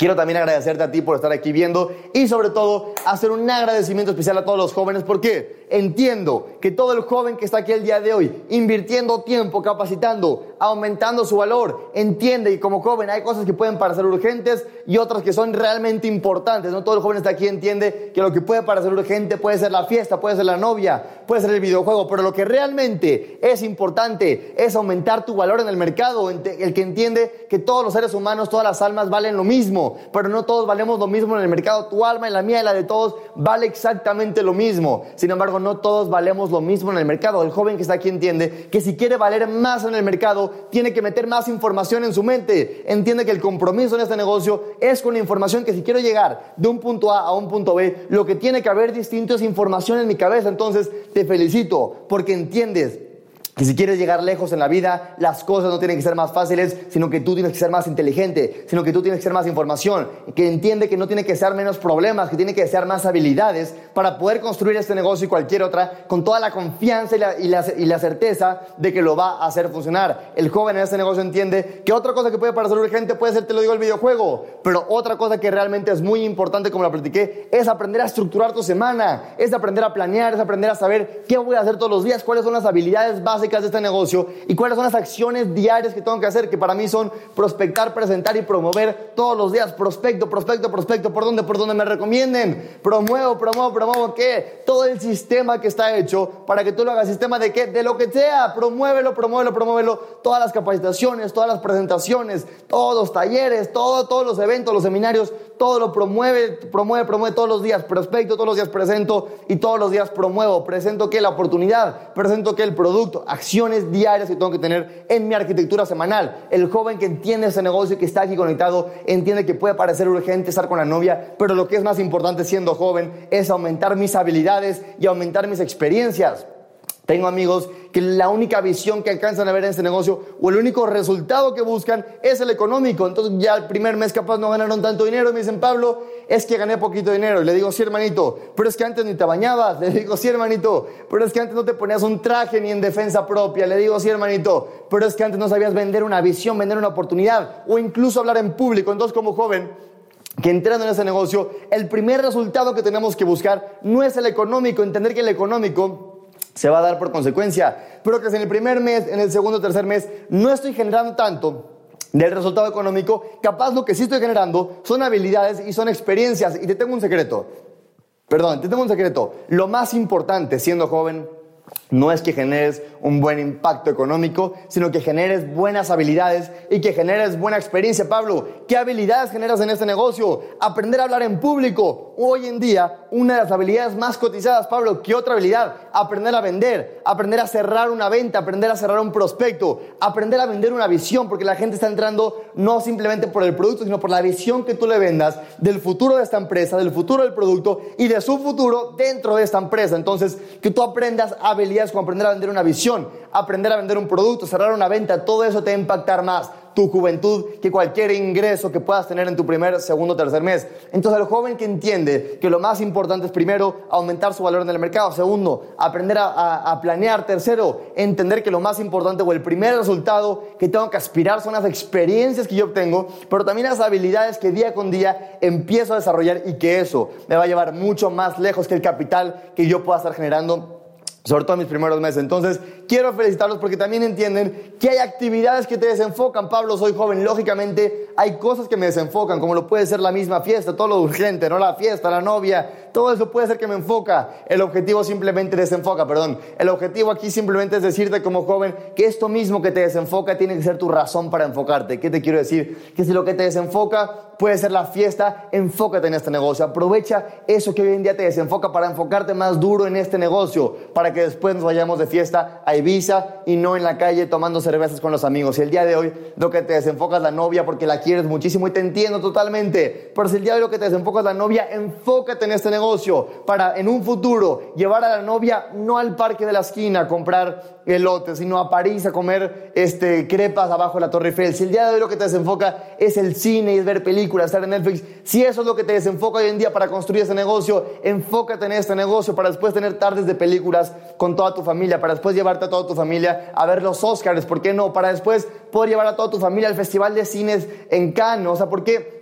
Quiero también agradecerte a ti por estar aquí viendo y sobre todo hacer un agradecimiento especial a todos los jóvenes porque entiendo que todo el joven que está aquí el día de hoy, invirtiendo tiempo, capacitando, aumentando su valor, entiende que como joven hay cosas que pueden parecer urgentes y otras que son realmente importantes. No todo el joven está aquí entiende que lo que puede parecer urgente puede ser la fiesta, puede ser la novia, puede ser el videojuego, pero lo que realmente es importante es aumentar tu valor en el mercado. El que entiende que todos los seres humanos, todas las almas valen lo mismo, pero no todos valemos lo mismo en el mercado. Tu alma y la mía y la de todos vale exactamente lo mismo. Sin embargo, no todos valemos lo mismo en el mercado. El joven que está aquí entiende que si quiere valer más en el mercado, tiene que meter más información en su mente. Entiende que el compromiso en este negocio es con la información que si quiero llegar de un punto A a un punto B, lo que tiene que haber distinto es información en mi cabeza. Entonces, te felicito porque entiendes y si quieres llegar lejos en la vida, las cosas no tienen que ser más fáciles, sino que tú tienes que ser más inteligente, sino que tú tienes que ser más información, que entiende que no tiene que ser menos problemas, que tiene que ser más habilidades para poder construir este negocio y cualquier otra con toda la confianza y la, y la, y la certeza de que lo va a hacer funcionar. El joven en este negocio entiende que otra cosa que puede parecer urgente puede ser, te lo digo, el videojuego, pero otra cosa que realmente es muy importante, como la platiqué, es aprender a estructurar tu semana, es aprender a planear, es aprender a saber qué voy a hacer todos los días, cuáles son las habilidades básicas de este negocio y cuáles son las acciones diarias que tengo que hacer, que para mí son prospectar, presentar y promover todos los días. Prospecto, prospecto, prospecto, por donde, por donde me recomienden. Promuevo, promuevo, promuevo, ¿qué? Todo el sistema que está hecho para que tú lo hagas. ¿Sistema de qué? De lo que sea. Promuévelo, promuévelo, promuévelo. Todas las capacitaciones, todas las presentaciones, todos los talleres, todo, todos los eventos, los seminarios, todo lo promueve, promueve, promueve todos los días. Prospecto, todos los días presento y todos los días promuevo. Presento que la oportunidad, presento que el producto acciones diarias que tengo que tener en mi arquitectura semanal. El joven que entiende ese negocio y que está aquí conectado entiende que puede parecer urgente estar con la novia, pero lo que es más importante siendo joven es aumentar mis habilidades y aumentar mis experiencias. Tengo amigos que la única visión que alcanzan a ver en este negocio o el único resultado que buscan es el económico. Entonces ya el primer mes capaz no ganaron tanto dinero. Me dicen, Pablo, es que gané poquito dinero. Y le digo, sí, hermanito, pero es que antes ni te bañabas. Le digo, sí, hermanito, pero es que antes no te ponías un traje ni en defensa propia. Le digo, sí, hermanito, pero es que antes no sabías vender una visión, vender una oportunidad o incluso hablar en público. Entonces como joven que entrando en ese negocio, el primer resultado que tenemos que buscar no es el económico, entender que el económico se va a dar por consecuencia. Pero que en el primer mes, en el segundo tercer mes, no estoy generando tanto del resultado económico, capaz lo que sí estoy generando son habilidades y son experiencias. Y te tengo un secreto. Perdón, te tengo un secreto. Lo más importante siendo joven no es que generes un buen impacto económico, sino que generes buenas habilidades y que generes buena experiencia. Pablo, ¿qué habilidades generas en este negocio? Aprender a hablar en público. Hoy en día, una de las habilidades más cotizadas, Pablo, ¿qué otra habilidad? Aprender a vender, aprender a cerrar una venta, aprender a cerrar un prospecto, aprender a vender una visión, porque la gente está entrando no simplemente por el producto, sino por la visión que tú le vendas del futuro de esta empresa, del futuro del producto y de su futuro dentro de esta empresa. Entonces, que tú aprendas habilidades como aprender a vender una visión aprender a vender un producto, cerrar una venta, todo eso te va a impactar más tu juventud que cualquier ingreso que puedas tener en tu primer, segundo, tercer mes. Entonces el joven que entiende que lo más importante es primero aumentar su valor en el mercado, segundo, aprender a, a, planear, tercero, entender que lo más importante o el primer resultado que tengo que aspirar son las experiencias que yo obtengo, pero también las habilidades que día con día empiezo a desarrollar y que eso me va a llevar mucho más lejos que el capital que yo pueda estar generando sobre todo en mis primeros meses. Entonces, quiero felicitarlos porque también entienden que hay actividades que te desenfocan. Pablo, soy joven, lógicamente hay cosas que me desenfocan, como lo puede ser la misma fiesta, todo lo urgente, no la fiesta, la novia, todo eso puede ser que me enfoca. El objetivo simplemente desenfoca, perdón. El objetivo aquí simplemente es decirte como joven que esto mismo que te desenfoca tiene que ser tu razón para enfocarte. ¿Qué te quiero decir? Que si lo que te desenfoca puede ser la fiesta, enfócate en este negocio. Aprovecha eso que hoy en día te desenfoca para enfocarte más duro en este negocio, para que después nos vayamos de fiesta a Ibiza y no en la calle tomando cervezas con los amigos. Si el día de hoy lo que te desenfoca es la novia porque la quieres muchísimo y te entiendo totalmente, pero si el día de hoy lo que te desenfoca es la novia, enfócate en este negocio negocio para en un futuro llevar a la novia no al parque de la esquina a comprar elotes, sino a París a comer este, crepas abajo de la Torre Eiffel. Si el día de hoy lo que te desenfoca es el cine y es ver películas, estar en Netflix, si eso es lo que te desenfoca hoy en día para construir ese negocio, enfócate en este negocio para después tener tardes de películas con toda tu familia, para después llevarte a toda tu familia a ver los Oscars, ¿por qué no? Para después poder llevar a toda tu familia al Festival de Cines en Cannes, o sea, ¿por qué?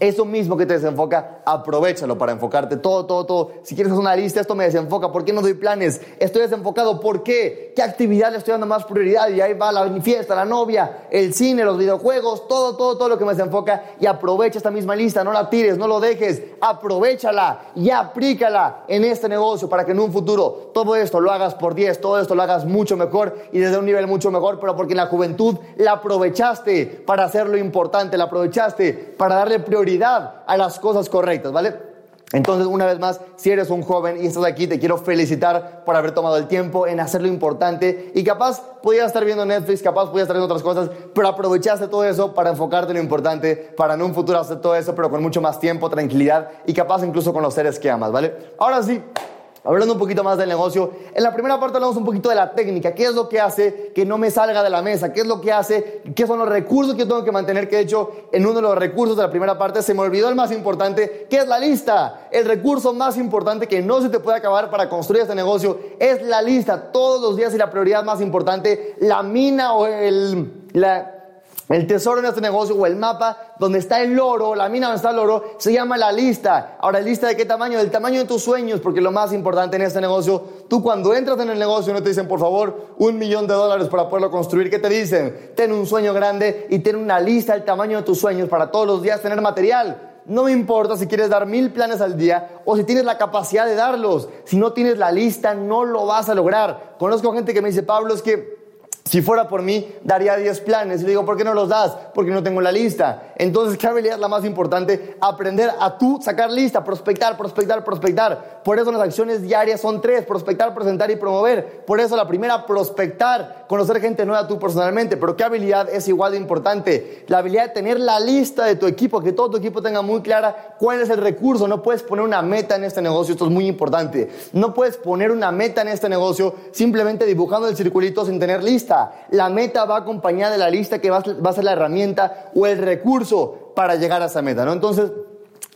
Eso mismo que te desenfoca, aprovechalo para enfocarte todo, todo, todo. Si quieres hacer una lista, esto me desenfoca. ¿Por qué no doy planes? Estoy desenfocado. ¿Por qué? ¿Qué actividad le estoy dando más prioridad? Y ahí va la fiesta, la novia, el cine, los videojuegos, todo, todo, todo lo que me desenfoca. Y aprovecha esta misma lista. No la tires, no lo dejes. Aprovechala y aplícala en este negocio para que en un futuro todo esto lo hagas por 10, todo esto lo hagas mucho mejor y desde un nivel mucho mejor. Pero porque en la juventud la aprovechaste para hacer lo importante, la aprovechaste para darle prioridad prioridad a las cosas correctas, ¿vale? Entonces, una vez más, si eres un joven y estás aquí, te quiero felicitar por haber tomado el tiempo en hacer lo importante y capaz podías estar viendo Netflix, capaz podías estar viendo otras cosas, pero aprovechaste todo eso para enfocarte en lo importante, para en un futuro hacer todo eso, pero con mucho más tiempo, tranquilidad y capaz incluso con los seres que amas, ¿vale? Ahora sí, Hablando un poquito más del negocio, en la primera parte hablamos un poquito de la técnica, qué es lo que hace que no me salga de la mesa, qué es lo que hace, qué son los recursos que yo tengo que mantener, que de hecho en uno de los recursos de la primera parte se me olvidó el más importante, que es la lista. El recurso más importante que no se te puede acabar para construir este negocio es la lista. Todos los días y la prioridad más importante, la mina o el, la, el tesoro en este negocio o el mapa donde está el oro, la mina donde está el oro, se llama la lista. Ahora, ¿lista de qué tamaño? Del tamaño de tus sueños, porque lo más importante en este negocio, tú cuando entras en el negocio no te dicen, por favor, un millón de dólares para poderlo construir. ¿Qué te dicen? Ten un sueño grande y ten una lista del tamaño de tus sueños para todos los días tener material. No me importa si quieres dar mil planes al día o si tienes la capacidad de darlos. Si no tienes la lista, no lo vas a lograr. Conozco gente que me dice, Pablo, es que si fuera por mí, daría 10 planes. Y le digo, ¿por qué no los das? Porque no tengo la lista. Entonces, ¿qué habilidad es la más importante? Aprender a tú sacar lista, prospectar, prospectar, prospectar. Por eso las acciones diarias son tres, prospectar, presentar y promover. Por eso la primera, prospectar, conocer gente nueva tú personalmente. Pero ¿qué habilidad es igual de importante? La habilidad de tener la lista de tu equipo, que todo tu equipo tenga muy clara cuál es el recurso. No puedes poner una meta en este negocio, esto es muy importante. No puedes poner una meta en este negocio simplemente dibujando el circulito sin tener lista. La meta va acompañada de la lista que va a ser la herramienta o el recurso para llegar a esa meta, ¿no? Entonces,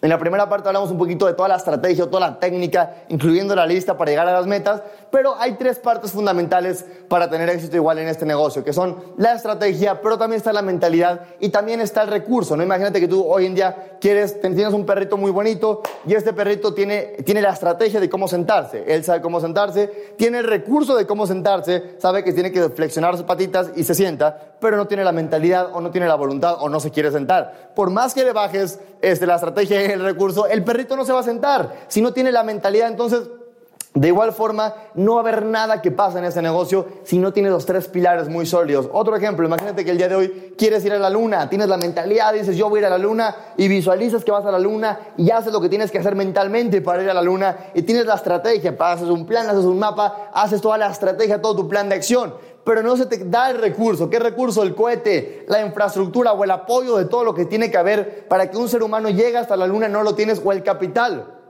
en la primera parte hablamos un poquito de toda la estrategia, toda la técnica, incluyendo la lista para llegar a las metas, pero hay tres partes fundamentales para tener éxito igual en este negocio, que son la estrategia, pero también está la mentalidad y también está el recurso, ¿no? Imagínate que tú hoy en día quieres, tienes un perrito muy bonito y este perrito tiene, tiene la estrategia de cómo sentarse, él sabe cómo sentarse, tiene el recurso de cómo sentarse, sabe que tiene que flexionar sus patitas y se sienta, pero no tiene la mentalidad o no tiene la voluntad o no se quiere sentar. Por más que le bajes este, la estrategia el recurso, el perrito no se va a sentar. Si no tiene la mentalidad, entonces de igual forma, no va a haber nada que pase en ese negocio si no tienes los tres pilares muy sólidos. Otro ejemplo, imagínate que el día de hoy quieres ir a la luna, tienes la mentalidad, dices yo voy a ir a la luna y visualizas que vas a la luna y haces lo que tienes que hacer mentalmente para ir a la luna y tienes la estrategia, haces un plan, haces un mapa, haces toda la estrategia, todo tu plan de acción pero no se te da el recurso. ¿Qué recurso? El cohete, la infraestructura o el apoyo de todo lo que tiene que haber para que un ser humano llegue hasta la luna, no lo tienes, o el capital.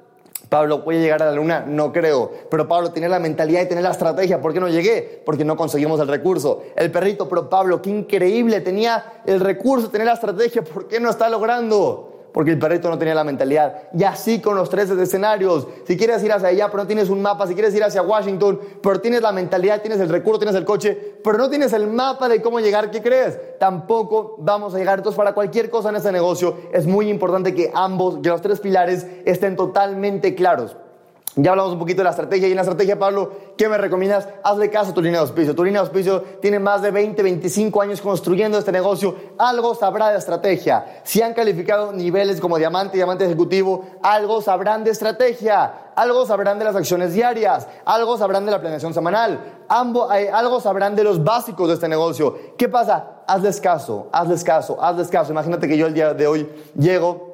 Pablo, ¿voy a llegar a la luna? No creo. Pero Pablo tiene la mentalidad y tiene la estrategia. ¿Por qué no llegué? Porque no conseguimos el recurso. El perrito, pero Pablo, qué increíble. Tenía el recurso, tenía la estrategia. ¿Por qué no está logrando? Porque el perrito no tenía la mentalidad. Y así con los tres escenarios. Si quieres ir hacia allá, pero no tienes un mapa, si quieres ir hacia Washington, pero tienes la mentalidad, tienes el recurso, tienes el coche, pero no tienes el mapa de cómo llegar, ¿qué crees? Tampoco vamos a llegar. Entonces, para cualquier cosa en este negocio, es muy importante que ambos, que los tres pilares estén totalmente claros. Ya hablamos un poquito de la estrategia y en la estrategia, Pablo, ¿qué me recomiendas? Hazle caso a tu línea de auspicio. Tu línea de auspicio tiene más de 20, 25 años construyendo este negocio. Algo sabrá de estrategia. Si han calificado niveles como diamante, diamante ejecutivo, algo sabrán de estrategia. Algo sabrán de las acciones diarias. Algo sabrán de la planeación semanal. Eh, algo sabrán de los básicos de este negocio. ¿Qué pasa? Hazles caso, hazles caso, hazles caso. Imagínate que yo el día de hoy llego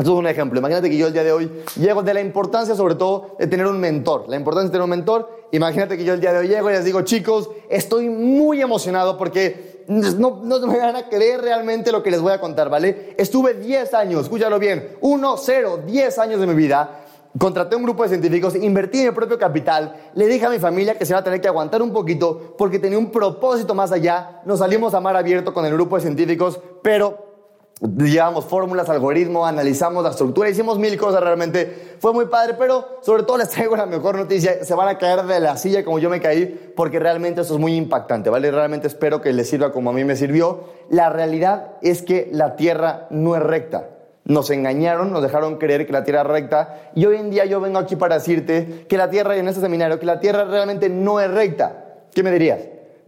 esto es un ejemplo. Imagínate que yo el día de hoy llego de la importancia, sobre todo, de tener un mentor. La importancia de tener un mentor. Imagínate que yo el día de hoy llego y les digo, chicos, estoy muy emocionado porque no, no me van a creer realmente lo que les voy a contar, ¿vale? Estuve 10 años, escúchalo bien, 1, 0, 10 años de mi vida contraté un grupo de científicos, invertí en mi propio capital, le dije a mi familia que se iba a tener que aguantar un poquito porque tenía un propósito más allá. Nos salimos a mar abierto con el grupo de científicos, pero llevamos fórmulas, algoritmos, analizamos la estructura, hicimos mil cosas realmente. Fue muy padre, pero sobre todo les traigo la mejor noticia. Se van a caer de la silla como yo me caí, porque realmente esto es muy impactante, ¿vale? Realmente espero que les sirva como a mí me sirvió. La realidad es que la Tierra no es recta. Nos engañaron, nos dejaron creer que la Tierra es recta. Y hoy en día yo vengo aquí para decirte que la Tierra, y en este seminario, que la Tierra realmente no es recta. ¿Qué me dirías?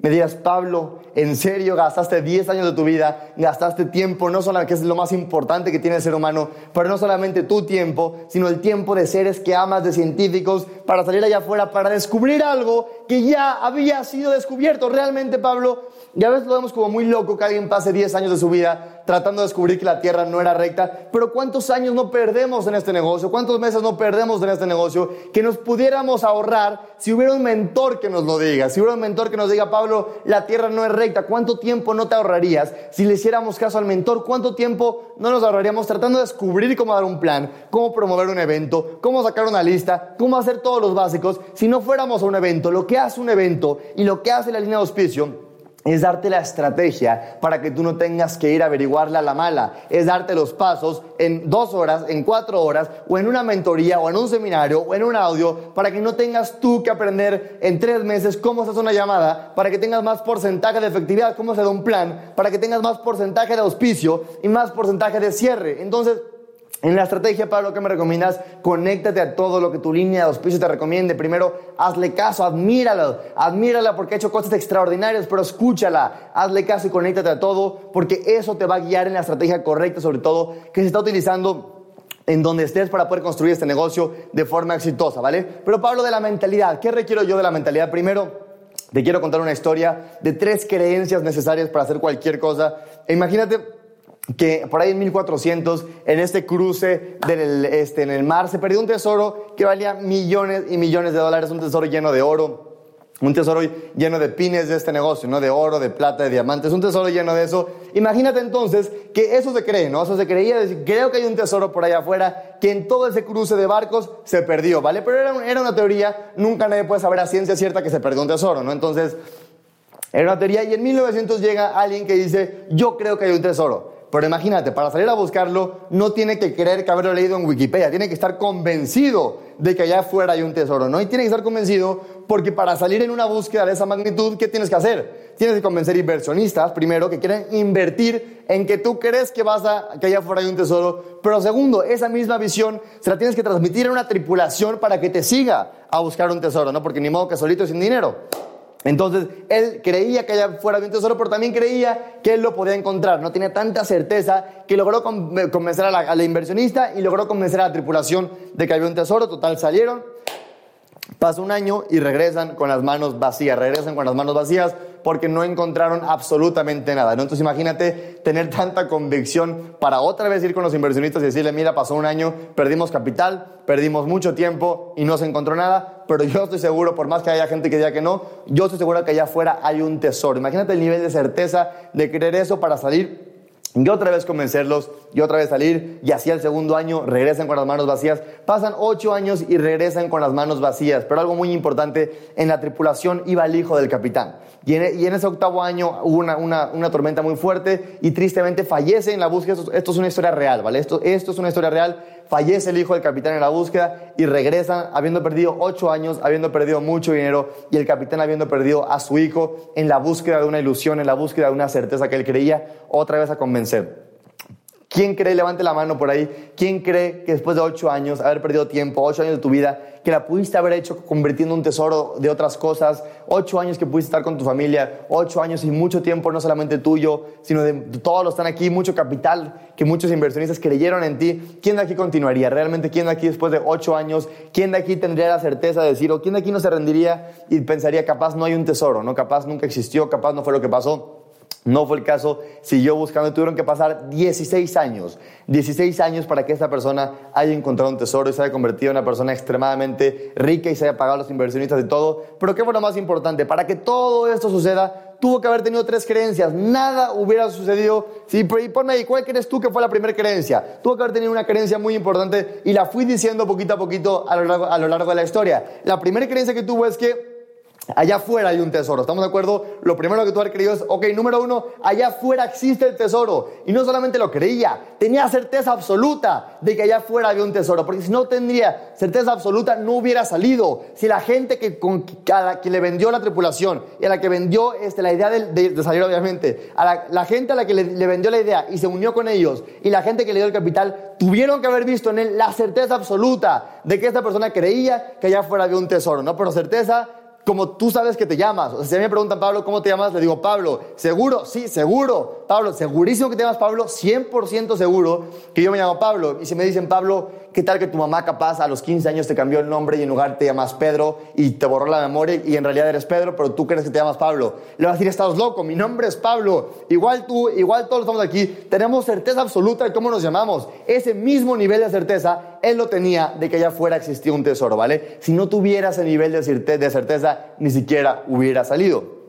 Me dirías, Pablo, ¿en serio gastaste 10 años de tu vida? Gastaste tiempo, no solamente, que es lo más importante que tiene el ser humano, pero no solamente tu tiempo, sino el tiempo de seres que amas, de científicos, para salir allá afuera, para descubrir algo que ya había sido descubierto. Realmente, Pablo, ya veces lo vemos como muy loco que alguien pase 10 años de su vida tratando de descubrir que la tierra no era recta, pero ¿cuántos años no perdemos en este negocio? ¿Cuántos meses no perdemos en este negocio que nos pudiéramos ahorrar si hubiera un mentor que nos lo diga? Si hubiera un mentor que nos diga, Pablo, la tierra no es recta, ¿cuánto tiempo no te ahorrarías si le hiciéramos caso al mentor? ¿Cuánto tiempo no nos ahorraríamos tratando de descubrir cómo dar un plan, cómo promover un evento, cómo sacar una lista, cómo hacer todos los básicos si no fuéramos a un evento? Lo que hace un evento y lo que hace la línea de auspicio es darte la estrategia para que tú no tengas que ir a averiguarla a la mala. Es darte los pasos en dos horas, en cuatro horas, o en una mentoría, o en un seminario, o en un audio, para que no tengas tú que aprender en tres meses cómo se hace una llamada, para que tengas más porcentaje de efectividad, cómo se da un plan, para que tengas más porcentaje de auspicio y más porcentaje de cierre. Entonces, en la estrategia, Pablo, ¿qué me recomiendas? Conéctate a todo lo que tu línea de auspicio te recomiende. Primero, hazle caso, admírala, admírala porque ha hecho cosas extraordinarias, pero escúchala, hazle caso y conéctate a todo, porque eso te va a guiar en la estrategia correcta, sobre todo, que se está utilizando en donde estés para poder construir este negocio de forma exitosa, ¿vale? Pero Pablo, de la mentalidad, ¿qué requiero yo de la mentalidad? Primero, te quiero contar una historia de tres creencias necesarias para hacer cualquier cosa. E imagínate que por ahí en 1400, en este cruce este, en el mar, se perdió un tesoro que valía millones y millones de dólares, un tesoro lleno de oro, un tesoro lleno de pines de este negocio, ¿no? De oro, de plata, de diamantes, un tesoro lleno de eso. Imagínate entonces que eso se cree, ¿no? Eso se creía, creo que hay un tesoro por allá afuera que en todo ese cruce de barcos se perdió, ¿vale? Pero era, era una teoría, nunca nadie puede saber a ciencia cierta que se perdió un tesoro, ¿no? Entonces, era una teoría y en 1900 llega alguien que dice, yo creo que hay un tesoro. Pero imagínate, para salir a buscarlo, no tiene que creer que haberlo leído en Wikipedia, tiene que estar convencido de que allá afuera hay un tesoro, ¿no? Y tiene que estar convencido porque para salir en una búsqueda de esa magnitud, ¿qué tienes que hacer? Tienes que convencer inversionistas, primero, que quieren invertir en que tú crees que vas a, que allá afuera hay un tesoro. Pero segundo, esa misma visión se la tienes que transmitir a una tripulación para que te siga a buscar un tesoro, ¿no? Porque ni modo que solito sin dinero. Entonces, él creía que allá fuera un tesoro, pero también creía que él lo podía encontrar. No tenía tanta certeza que logró convencer a la, a la, inversionista y logró convencer a la tripulación de que había un tesoro. Total, salieron. Pasa un año y regresan con las manos vacías. Regresan con las manos vacías porque no encontraron absolutamente nada. ¿no? Entonces imagínate tener tanta convicción para otra vez ir con los inversionistas y decirle, mira, pasó un año, perdimos capital, perdimos mucho tiempo y no se encontró nada, pero yo estoy seguro, por más que haya gente que diga que no, yo estoy seguro que allá afuera hay un tesoro. Imagínate el nivel de certeza de creer eso para salir y otra vez convencerlos, y otra vez salir, y así al segundo año regresan con las manos vacías. Pasan ocho años y regresan con las manos vacías. Pero algo muy importante, en la tripulación iba el hijo del capitán. Y en, ese octavo año hubo una, una, tormenta muy fuerte y tristemente fallece en la búsqueda. Esto, es una historia real, ¿vale? Esto, esto es una historia real. Fallece el hijo del capitán en la búsqueda y regresa habiendo perdido ocho años, habiendo perdido mucho dinero y el capitán habiendo perdido a su hijo en la búsqueda de una ilusión, en la búsqueda de una certeza que él creía, otra vez a convencer. ¿Quién cree, levante la mano por ahí, quién cree que después de ocho años, haber perdido tiempo, ocho años de tu vida, que la pudiste haber hecho convirtiendo un tesoro de otras cosas, ocho años que pudiste estar con tu familia, ocho años y mucho tiempo, no solamente tuyo, sino de todos los que están aquí, mucho capital que muchos inversionistas creyeron en ti, ¿quién de aquí continuaría? Realmente, ¿quién de aquí después de ocho años, quién de aquí tendría la certeza de decir, o quién de aquí no se rendiría y pensaría, capaz no hay un tesoro, no, capaz nunca existió, capaz no fue lo que pasó? No fue el caso, siguió buscando y tuvieron que pasar 16 años, 16 años para que esta persona haya encontrado un tesoro y se haya convertido en una persona extremadamente rica y se haya pagado a los inversionistas de todo. Pero ¿qué fue lo más importante? Para que todo esto suceda, tuvo que haber tenido tres creencias. Nada hubiera sucedido. Sí, ponme ahí, ¿cuál crees tú que fue la primera creencia? Tuvo que haber tenido una creencia muy importante y la fui diciendo poquito a poquito a lo largo, a lo largo de la historia. La primera creencia que tuvo es que Allá afuera hay un tesoro, ¿estamos de acuerdo? Lo primero que tú has creído es, ok, número uno, allá afuera existe el tesoro. Y no solamente lo creía, tenía certeza absoluta de que allá afuera había un tesoro. Porque si no tendría certeza absoluta, no hubiera salido. Si la gente que, con, a la que le vendió la tripulación y a la que vendió este, la idea de, salir, obviamente, a la, gente a la que le, vendió la idea y se unió con ellos, y la gente que le dio el capital, tuvieron que haber visto en él la certeza absoluta de que esta persona creía que allá afuera había un tesoro, ¿no? Pero certeza como tú sabes que te llamas. O sea, si a mí me preguntan, Pablo, ¿cómo te llamas? Le digo, Pablo, ¿seguro? Sí, seguro. Pablo, segurísimo que te llamas Pablo, 100% seguro que yo me llamo Pablo. Y si me dicen, Pablo, ¿qué tal que tu mamá capaz a los 15 años te cambió el nombre y en lugar te llamas Pedro y te borró la memoria y en realidad eres Pedro, pero tú crees que te llamas Pablo? Le vas a decir, estás loco, mi nombre es Pablo. Igual tú, igual todos estamos aquí, tenemos certeza absoluta de cómo nos llamamos. Ese mismo nivel de certeza, él lo tenía de que allá afuera existía un tesoro, ¿vale? Si no tuviera ese nivel de certeza, ni siquiera hubiera salido.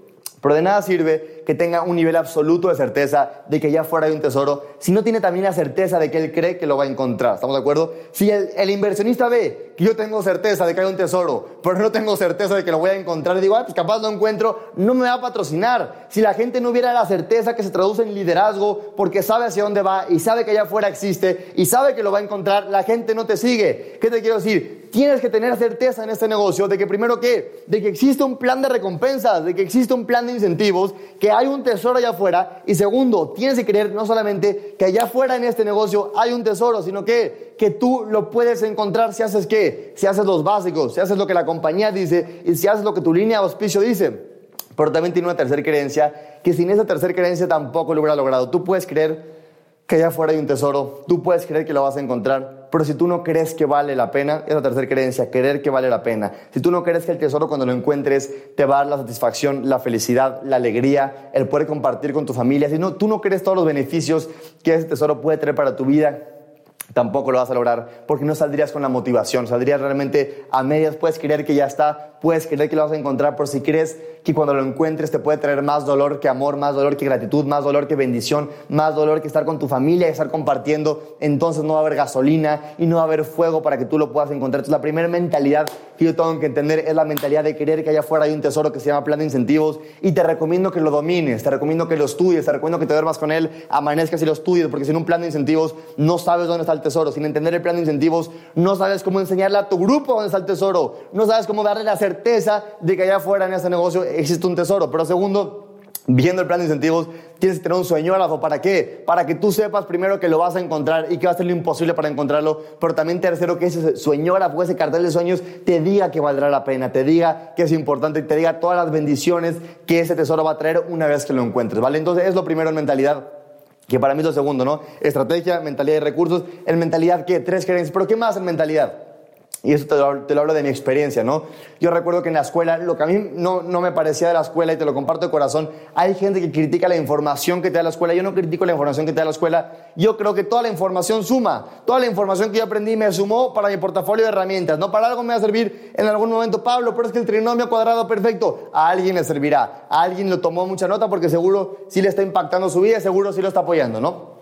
Pero de nada sirve que tenga un nivel absoluto de certeza de que ya fuera hay un tesoro si no tiene también la certeza de que él cree que lo va a encontrar. ¿Estamos de acuerdo? Si el, inversionista ve que yo tengo certeza de que hay un tesoro, pero no tengo certeza de que lo voy a encontrar y digo, ah, pues capaz lo encuentro, no me va a patrocinar. Si la gente no hubiera la certeza que se traduce en liderazgo porque sabe hacia dónde va y sabe que allá afuera existe y sabe que lo va a encontrar, la gente no te sigue. ¿Qué te quiero decir? Tienes que tener certeza en este negocio de que primero que, de que existe un plan de recompensas, de que existe un plan de incentivos, que hay un tesoro allá afuera. Y segundo, tienes que creer no solamente que allá afuera en este negocio hay un tesoro, sino que, que tú lo puedes encontrar si haces qué, si haces los básicos, si haces lo que la compañía dice y si haces lo que tu línea de auspicio dice. Pero también tiene una tercera creencia que sin esa tercera creencia tampoco lo hubiera logrado. Tú puedes creer que allá afuera hay un tesoro, tú puedes creer que lo vas a encontrar, pero si tú no crees que vale la pena, es la tercera creencia, creer que vale la pena. Si tú no crees que el tesoro cuando lo encuentres te va a dar la satisfacción, la felicidad, la alegría, el poder compartir con tu familia, si no, tú no crees todos los beneficios que ese tesoro puede traer para tu vida, tampoco lo vas a lograr porque no saldrías con la motivación, saldrías realmente a medias, puedes creer que ya está, puedes creer que lo vas a encontrar, pero si crees que cuando lo encuentres te puede traer más dolor que amor, más dolor que gratitud, más dolor que bendición, más dolor que estar con tu familia y estar compartiendo, entonces no va a haber gasolina y no va a haber fuego para que tú lo puedas encontrar. Entonces la primera mentalidad que yo tengo que entender es la mentalidad de creer que allá afuera hay un tesoro que se llama plan de incentivos. Y te recomiendo que lo domines, te recomiendo que lo estudies, te recomiendo que te duermas con él, amanezcas y lo estudies, porque sin un plan de incentivos no sabes dónde está tesoro, sin entender el plan de incentivos no sabes cómo enseñarle a tu grupo dónde está el tesoro, no sabes cómo darle la certeza de que allá afuera en ese negocio existe un tesoro. Pero segundo, viendo el plan de incentivos, tienes que tener un sueño ¿Para qué? Para que tú sepas primero que lo vas a encontrar y que va a ser lo imposible para encontrarlo. Pero también tercero, que ese sueñógrafo, ese cartel de sueños, te diga que valdrá la pena, te diga que es importante y te diga todas las bendiciones que ese tesoro va a traer una vez que lo encuentres. ¿Vale? Entonces es lo primero en mentalidad. Que para mí es lo segundo, ¿no? Estrategia, mentalidad y recursos. En mentalidad, ¿qué? Tres creencias. ¿Pero qué más en mentalidad? Y eso te lo, hablo de mi experiencia, ¿no? Yo recuerdo que en la escuela, lo que a mí no, no, me parecía de la escuela, y te lo comparto de corazón, hay gente que critica la información que te da la escuela. Yo no critico la información que te da la escuela. Yo creo que toda la información suma. Toda la información que yo aprendí me sumó para mi portafolio de herramientas. No para algo me va a servir en algún momento, Pablo, pero es que el trinomio cuadrado perfecto, a alguien le servirá. A alguien lo tomó mucha nota porque seguro sí le está impactando su vida, seguro sí lo está apoyando, ¿no?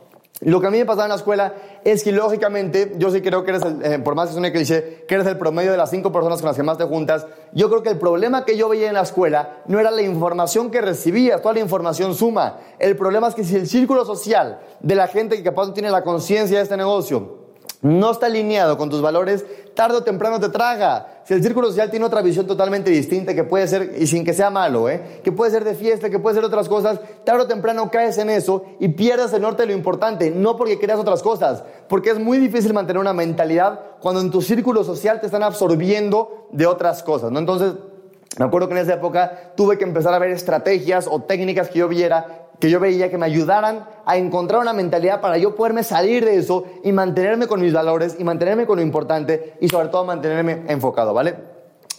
Lo que a mí me pasaba en la escuela es que lógicamente, yo sí creo que eres, el, eh, por más que suene cliché, que eres el promedio de las cinco personas con las que más te juntas. Yo creo que el problema que yo veía en la escuela no era la información que recibías, toda la información suma. El problema es que si el círculo social de la gente que capaz no tiene la conciencia de este negocio, no está alineado con tus valores, tarde o temprano te traga. Si el círculo social tiene otra visión totalmente distinta, que puede ser, y sin que sea malo, ¿eh? que puede ser de fiesta, que puede ser otras cosas, tarde o temprano caes en eso y pierdes el norte de lo importante, no porque creas otras cosas, porque es muy difícil mantener una mentalidad cuando en tu círculo social te están absorbiendo de otras cosas, ¿no? Entonces, me acuerdo que en esa época tuve que empezar a ver estrategias o técnicas que yo viera que yo veía que me ayudaran a encontrar una mentalidad para yo poderme salir de eso y mantenerme con mis valores y mantenerme con lo importante y sobre todo mantenerme enfocado, ¿vale?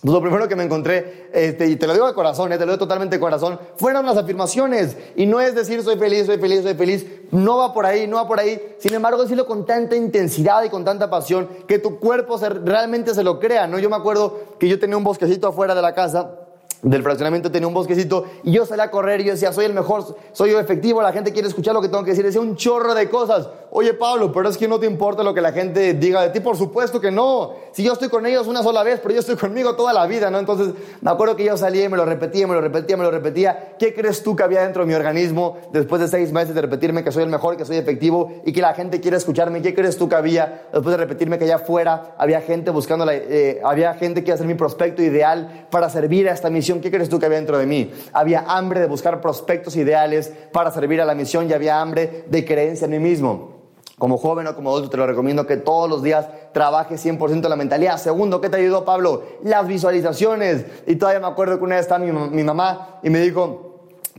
Pues lo primero que me encontré, este, y te lo digo de corazón, eh, te lo digo totalmente de corazón, fueron las afirmaciones. Y no es decir soy feliz, soy feliz, soy feliz. No va por ahí, no va por ahí. Sin embargo, decirlo con tanta intensidad y con tanta pasión que tu cuerpo realmente se lo crea, ¿no? Yo me acuerdo que yo tenía un bosquecito afuera de la casa del fraccionamiento tenía un bosquecito y yo salí a correr y yo decía, soy el mejor, soy yo efectivo, la gente quiere escuchar lo que tengo que decir, decía un chorro de cosas. Oye Pablo, pero es que no te importa lo que la gente diga de ti, por supuesto que no. Si yo estoy con ellos una sola vez, pero yo estoy conmigo toda la vida, ¿no? Entonces me acuerdo que yo salía y me lo repetía, me lo repetía, me lo repetía. ¿Qué crees tú que había dentro de mi organismo después de seis meses de repetirme que soy el mejor, que soy efectivo y que la gente quiere escucharme? ¿Qué crees tú que había después de repetirme que allá afuera había gente buscando, la, eh, había gente que iba a ser mi prospecto ideal para servir a esta misión? ¿Qué crees tú que había dentro de mí. Había hambre de buscar prospectos ideales para servir a la misión y había hambre de creencia en mí mismo. Como joven o como adulto te lo recomiendo que todos los días trabajes 100% la mentalidad. Segundo, ¿qué te ayudó Pablo? Las visualizaciones. Y todavía me acuerdo que una vez estaba mi, mamá y me dijo,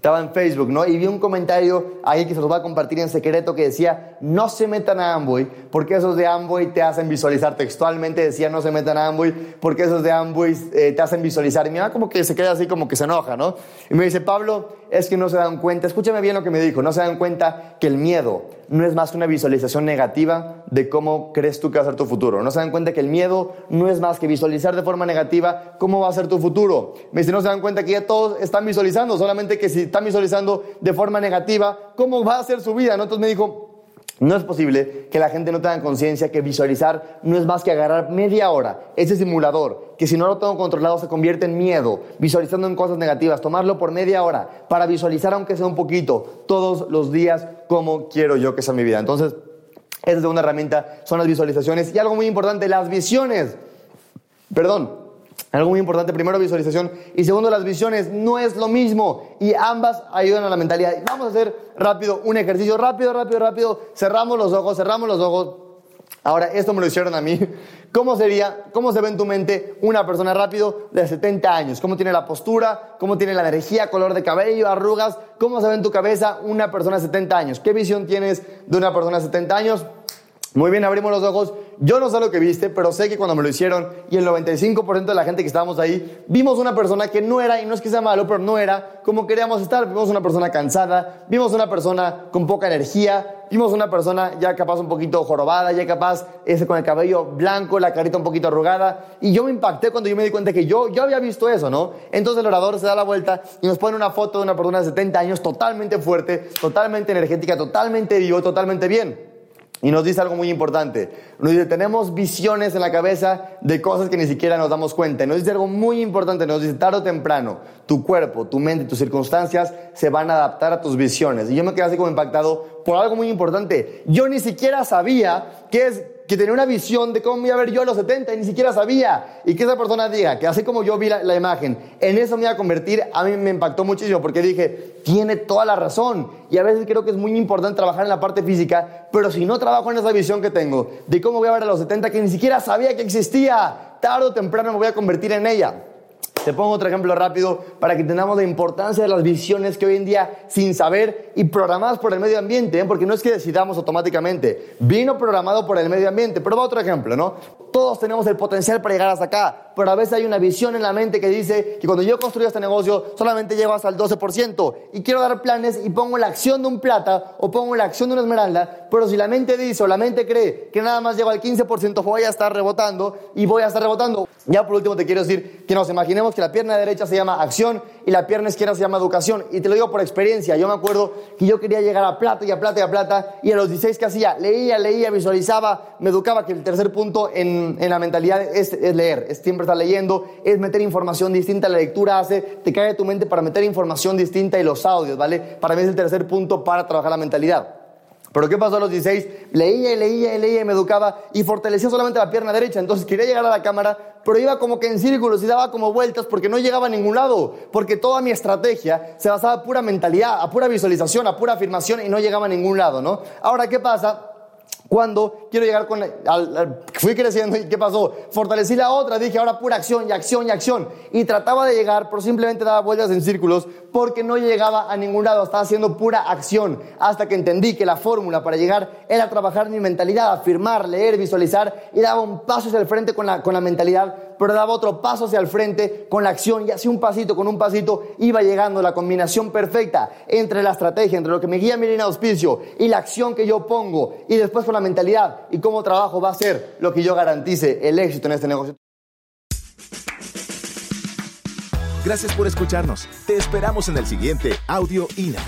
estaba en Facebook, ¿no? Y vi un comentario ahí que se los va a compartir en secreto que decía, no se metan a Amway, porque esos de Amway te hacen visualizar textualmente, decía, no se metan a Amway, porque esos de Amway eh, te hacen visualizar. Y mi mamá como que se queda así, como que se enoja, ¿no? Y me dice, Pablo, es que no se dan cuenta, escúchame bien lo que me dijo, no se dan cuenta que el miedo no es más que una visualización negativa de cómo crees tú que va a ser tu futuro. No se dan cuenta que el miedo no es más que visualizar de forma negativa cómo va a ser tu futuro. Me dice, no se dan cuenta que ya todos están visualizando, solamente que si están visualizando de forma negativa, ¿cómo va a ser su vida? ¿no? Entonces me dijo, no es posible que la gente no tenga conciencia que visualizar no es más que agarrar media hora ese simulador, que si no lo tengo controlado se convierte en miedo, visualizando en cosas negativas, tomarlo por media hora para visualizar aunque sea un poquito todos los días como quiero yo que sea mi vida. Entonces, esa segunda herramienta son las visualizaciones y algo muy importante, las visiones. Perdón, algo muy importante, primero visualización y segundo las visiones, no es lo mismo y ambas ayudan a la mentalidad. Vamos a hacer rápido un ejercicio, rápido, rápido, rápido, cerramos los ojos, cerramos los ojos. Ahora, esto me lo hicieron a mí. ¿Cómo sería, cómo se ve en tu mente una persona rápido de 70 años? ¿Cómo tiene la postura? ¿Cómo tiene la energía, color de cabello, arrugas? ¿Cómo se ve en tu cabeza una persona de 70 años? ¿Qué visión tienes de una persona de 70 años? Muy bien, abrimos los ojos. Yo no sé lo que viste, pero sé que cuando me lo hicieron y el 95% de la gente que estábamos ahí, vimos una persona que no era, y no es que sea malo, pero no era como queríamos estar. Vimos una persona cansada, vimos una persona con poca energía, vimos una persona ya capaz un poquito jorobada, ya capaz ese con el cabello blanco, la carita un poquito arrugada. Y yo me impacté cuando yo me di cuenta que yo, yo había visto eso, ¿no? Entonces el orador se da la vuelta y nos pone una foto de una persona de 70 años totalmente fuerte, totalmente energética, totalmente vivo, totalmente bien. Y nos dice algo muy importante. Nos dice, tenemos visiones en la cabeza de cosas que ni siquiera nos damos cuenta. Nos dice algo muy importante. Nos dice, tarde o temprano, tu cuerpo, tu mente, tus circunstancias se van a adaptar a tus visiones. Y yo me quedé así como impactado por algo muy importante. Yo ni siquiera sabía qué es que tenía una visión de cómo me iba a ver yo a los 70 y ni siquiera sabía. Y que esa persona diga que así como yo vi la, imagen, en eso me iba a convertir, a mí me impactó muchísimo porque dije, tiene toda la razón. Y a veces creo que es muy importante trabajar en la parte física, pero si no trabajo en esa visión que tengo de cómo voy a ver a los 70 que ni siquiera sabía que existía, tarde o temprano me voy a convertir en ella. Te pongo otro ejemplo rápido para que entendamos la importancia de las visiones que hoy en día, sin saber y programadas por el medio ambiente, ¿eh? porque no es que decidamos automáticamente, vino programado por el medio ambiente. Pero va otro ejemplo, ¿no? Todos tenemos el potencial para llegar hasta acá, pero a veces hay una visión en la mente que dice que cuando yo construyo este negocio solamente llego hasta el 12% y quiero dar planes y pongo la acción de un plata o pongo la acción de una esmeralda, pero si la mente dice o la mente cree que nada más llego al 15% voy a estar rebotando y voy a estar rebotando. Ya por último te quiero decir que nos imaginemos que la pierna derecha se llama acción y la pierna izquierda se llama educación. Y te lo digo por experiencia. Yo me acuerdo que yo quería llegar a plata y a plata y a plata. Y a los 16 que hacía, leía, leía, visualizaba, me educaba. Que el tercer punto en, en la mentalidad es, es, leer, es siempre estar leyendo, es meter información distinta. La lectura hace, te cae de tu mente para meter información distinta y los audios, ¿vale? Para mí es el tercer punto para trabajar la mentalidad. Pero ¿qué pasó a los 16? Leía y leía y leía y me educaba y fortalecía solamente la pierna derecha. Entonces quería llegar a la cámara, pero iba como que en círculos y daba como vueltas porque no llegaba a ningún lado. Porque toda mi estrategia se basaba a pura mentalidad, a pura visualización, a pura afirmación y no llegaba a ningún lado, ¿no? Ahora, ¿qué pasa? Cuando quiero llegar con... fui creciendo y ¿qué pasó? Fortalecí la otra, dije ahora pura acción y acción y acción. Y trataba de llegar, pero simplemente daba vueltas en círculos porque no llegaba a ningún lado, estaba haciendo pura acción. Hasta que entendí que la fórmula para llegar era trabajar mi mentalidad, afirmar, leer, visualizar y daba un paso hacia el frente con la, con la mentalidad, pero daba otro paso hacia el frente con la acción y así un pasito con un pasito iba llegando la combinación perfecta entre la estrategia, entre lo que me guía mi línea auspicio y la acción que yo pongo y después con la mentalidad y cómo trabajo va a ser lo que yo garantice el éxito en este negocio. Gracias por escucharnos. Te esperamos en el siguiente Audio INA.